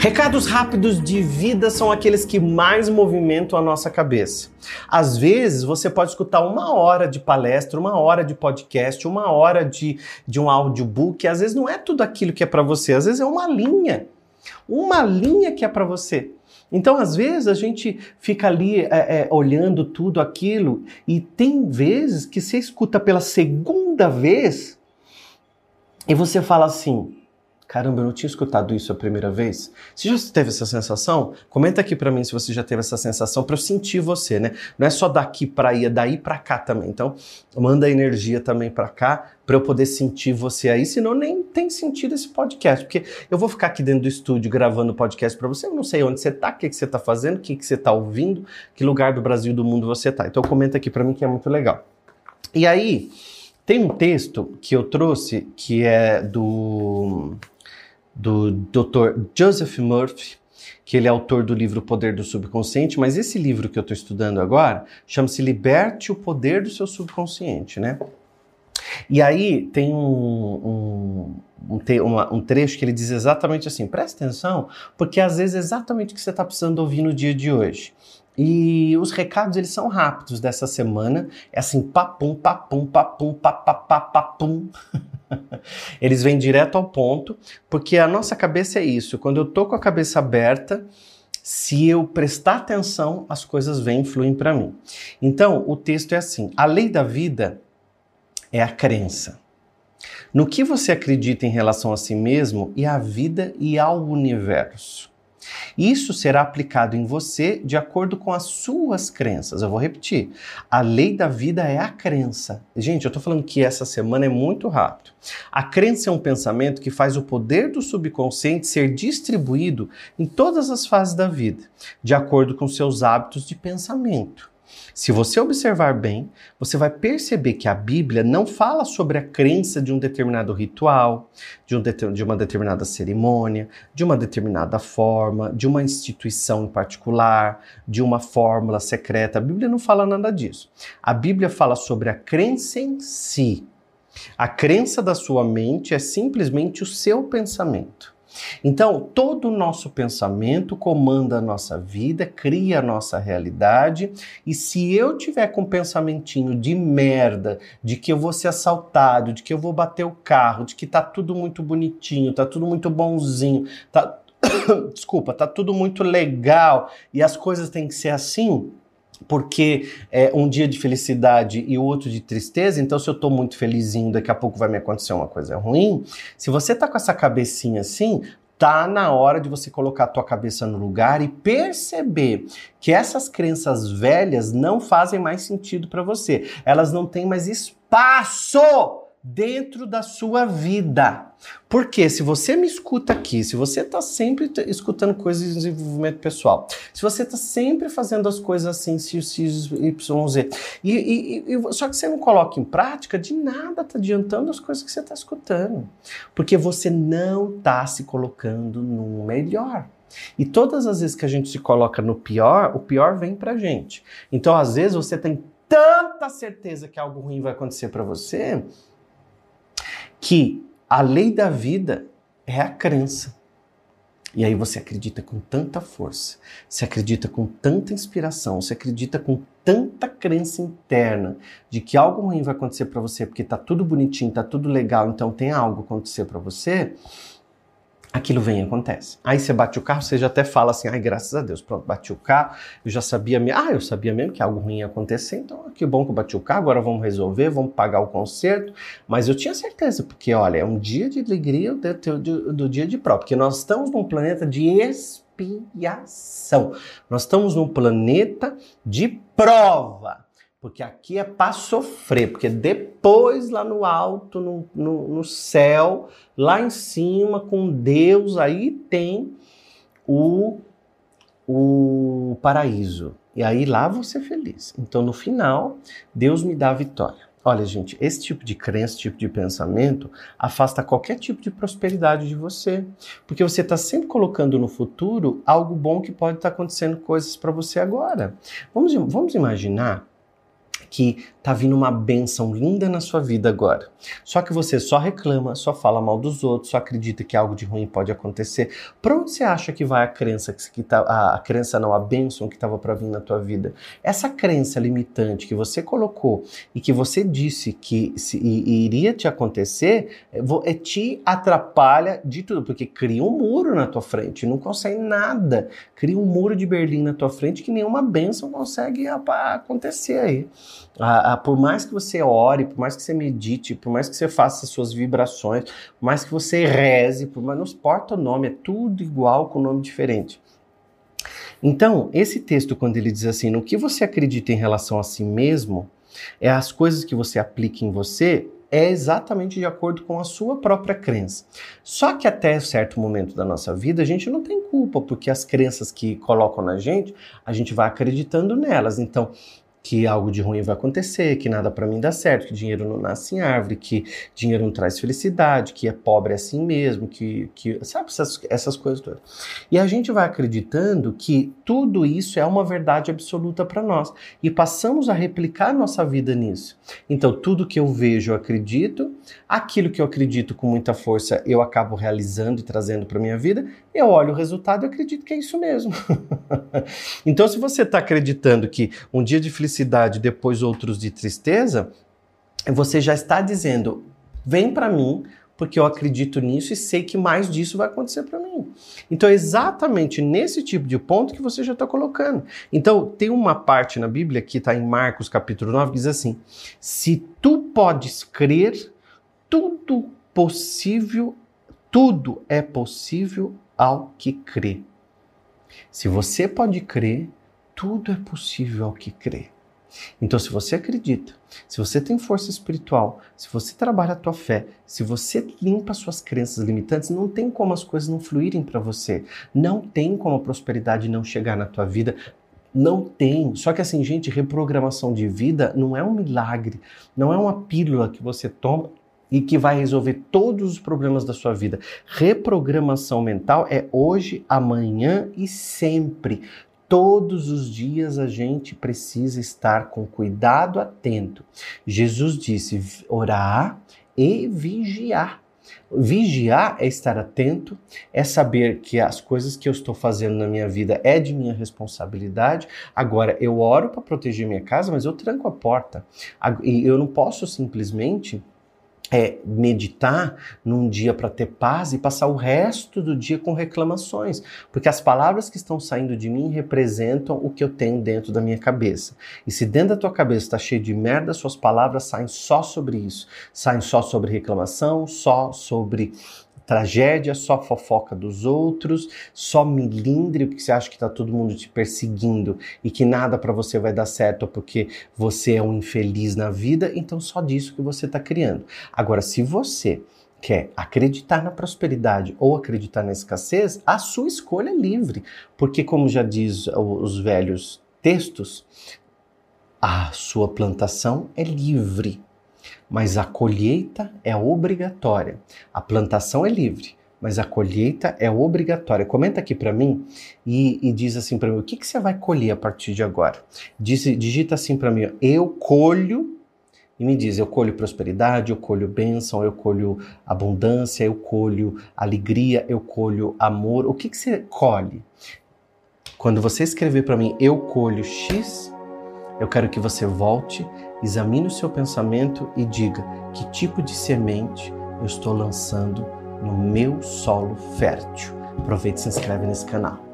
Recados rápidos de vida são aqueles que mais movimentam a nossa cabeça. Às vezes você pode escutar uma hora de palestra, uma hora de podcast, uma hora de, de um audiobook. Às vezes não é tudo aquilo que é para você, às vezes é uma linha. Uma linha que é para você. Então, às vezes, a gente fica ali é, é, olhando tudo aquilo e tem vezes que você escuta pela segunda vez e você fala assim: caramba, eu não tinha escutado isso a primeira vez. Você já teve essa sensação? Comenta aqui para mim se você já teve essa sensação para eu sentir você, né? Não é só daqui para aí, é daí para cá também. Então, manda energia também para cá para eu poder sentir você aí, senão nem tem sentido esse podcast, porque eu vou ficar aqui dentro do estúdio gravando podcast para você, eu não sei onde você tá, o que, que você tá fazendo, o que, que você tá ouvindo, que lugar do Brasil do mundo você tá. Então comenta aqui para mim que é muito legal. E aí, tem um texto que eu trouxe que é do do Dr. Joseph Murphy, que ele é autor do livro Poder do Subconsciente, mas esse livro que eu estou estudando agora chama-se Liberte o Poder do Seu Subconsciente, né? E aí tem um, um, um, um, trecho que ele diz exatamente assim: presta atenção, porque às vezes é exatamente o que você está precisando ouvir no dia de hoje. E os recados eles são rápidos dessa semana, é assim, papum, papum, papum, papapá, papum. eles vêm direto ao ponto, porque a nossa cabeça é isso. Quando eu tô com a cabeça aberta, se eu prestar atenção, as coisas vêm e fluem para mim. Então, o texto é assim: a lei da vida é a crença. No que você acredita em relação a si mesmo e à vida e ao universo. Isso será aplicado em você de acordo com as suas crenças. Eu vou repetir. A lei da vida é a crença. Gente, eu estou falando que essa semana é muito rápido. A crença é um pensamento que faz o poder do subconsciente ser distribuído em todas as fases da vida, de acordo com seus hábitos de pensamento. Se você observar bem, você vai perceber que a Bíblia não fala sobre a crença de um determinado ritual, de, um de, uma determinada cerimônia, de uma determinada forma, de uma instituição em particular, de uma fórmula secreta. A Bíblia não fala nada disso. A Bíblia fala sobre a crença em si. A crença da sua mente é simplesmente o seu pensamento. Então, todo o nosso pensamento comanda a nossa vida, cria a nossa realidade, e se eu tiver com um pensamentinho de merda, de que eu vou ser assaltado, de que eu vou bater o carro, de que tá tudo muito bonitinho, tá tudo muito bonzinho, tá desculpa, tá tudo muito legal e as coisas têm que ser assim, porque é um dia de felicidade e o outro de tristeza, então se eu estou muito felizinho, daqui a pouco vai me acontecer uma coisa ruim. Se você tá com essa cabecinha assim, tá na hora de você colocar a tua cabeça no lugar e perceber que essas crenças velhas não fazem mais sentido para você. Elas não têm mais espaço dentro da sua vida. Porque se você me escuta aqui, se você está sempre escutando coisas de desenvolvimento pessoal, se você está sempre fazendo as coisas assim, X, Y, Z, e, e, e, só que você não coloca em prática, de nada está adiantando as coisas que você está escutando. Porque você não está se colocando no melhor. E todas as vezes que a gente se coloca no pior, o pior vem pra gente. Então, às vezes, você tem tanta certeza que algo ruim vai acontecer para você, que a lei da vida é a crença. E aí você acredita com tanta força, você acredita com tanta inspiração, você acredita com tanta crença interna de que algo ruim vai acontecer para você porque tá tudo bonitinho, tá tudo legal, então tem algo acontecer para você, aquilo vem e acontece. Aí você bate o carro, você já até fala assim, ai, graças a Deus, pronto, bati o carro, eu já sabia, ah, eu sabia mesmo que algo ruim ia acontecer, então que bom que eu bati o carro, agora vamos resolver, vamos pagar o conserto, mas eu tinha certeza, porque olha, é um dia de alegria do, do, do dia de prova, porque nós estamos num planeta de expiação, nós estamos num planeta de prova, porque aqui é para sofrer, porque depois lá no alto, no, no, no, céu, lá em cima, com Deus, aí tem o, o paraíso. E aí lá vou ser feliz. Então no final, Deus me dá a vitória. Olha, gente, esse tipo de crença, esse tipo de pensamento afasta qualquer tipo de prosperidade de você. Porque você está sempre colocando no futuro algo bom que pode estar tá acontecendo coisas para você agora. Vamos, vamos imaginar que tá vindo uma benção linda na sua vida agora. Só que você só reclama, só fala mal dos outros, só acredita que algo de ruim pode acontecer. Para onde você acha que vai a crença que tá, a, a crença não, a bênção que estava para vir na tua vida? Essa crença limitante que você colocou e que você disse que se, e, iria te acontecer, é, é, te atrapalha de tudo, porque cria um muro na tua frente, não consegue nada, cria um muro de Berlim na tua frente que nenhuma bênção consegue acontecer aí. Ah, ah, por mais que você ore, por mais que você medite, por mais que você faça suas vibrações, por mais que você reze, por mais não importa o nome, é tudo igual com nome diferente. Então, esse texto, quando ele diz assim, no que você acredita em relação a si mesmo, é as coisas que você aplica em você, é exatamente de acordo com a sua própria crença. Só que até certo momento da nossa vida a gente não tem culpa, porque as crenças que colocam na gente, a gente vai acreditando nelas. Então, que algo de ruim vai acontecer, que nada para mim dá certo, que dinheiro não nasce em árvore, que dinheiro não traz felicidade, que é pobre assim mesmo, que, que sabe essas, essas coisas todas. E a gente vai acreditando que tudo isso é uma verdade absoluta para nós e passamos a replicar nossa vida nisso. Então, tudo que eu vejo, eu acredito, aquilo que eu acredito com muita força, eu acabo realizando e trazendo para minha vida, eu olho o resultado e acredito que é isso mesmo. então, se você está acreditando que um dia de felicidade, depois outros de tristeza, você já está dizendo: vem para mim, porque eu acredito nisso e sei que mais disso vai acontecer para mim. Então é exatamente nesse tipo de ponto que você já está colocando. Então tem uma parte na Bíblia que está em Marcos capítulo 9 que diz assim: se tu podes crer, tudo possível, tudo é possível ao que crê. Se você pode crer, tudo é possível ao que crê. Então, se você acredita, se você tem força espiritual, se você trabalha a tua fé, se você limpa suas crenças limitantes, não tem como as coisas não fluírem para você. Não tem como a prosperidade não chegar na tua vida. Não tem. Só que assim, gente, reprogramação de vida não é um milagre, não é uma pílula que você toma e que vai resolver todos os problemas da sua vida. Reprogramação mental é hoje, amanhã e sempre. Todos os dias a gente precisa estar com cuidado atento. Jesus disse: orar e vigiar. Vigiar é estar atento, é saber que as coisas que eu estou fazendo na minha vida é de minha responsabilidade. Agora, eu oro para proteger minha casa, mas eu tranco a porta. E eu não posso simplesmente é, meditar num dia para ter paz e passar o resto do dia com reclamações, porque as palavras que estão saindo de mim representam o que eu tenho dentro da minha cabeça. E se dentro da tua cabeça está cheio de merda, suas palavras saem só sobre isso, saem só sobre reclamação, só sobre tragédia, só fofoca dos outros, só milindre, porque você acha que está todo mundo te perseguindo e que nada para você vai dar certo porque você é um infeliz na vida, então só disso que você está criando. Agora, se você quer acreditar na prosperidade ou acreditar na escassez, a sua escolha é livre, porque como já diz os velhos textos, a sua plantação é livre mas a colheita é obrigatória. A plantação é livre, mas a colheita é obrigatória. Comenta aqui para mim e, e, diz assim para mim: o que, que você vai colher a partir de agora? Diz, digita assim para mim: eu colho. E me diz, eu colho prosperidade, eu colho bênção, eu colho abundância, eu colho alegria, eu colho amor. O que, que você colhe? Quando você escrever para mim, eu colho X, eu quero que você volte Examine o seu pensamento e diga que tipo de semente eu estou lançando no meu solo fértil. Aproveite e se inscreve nesse canal.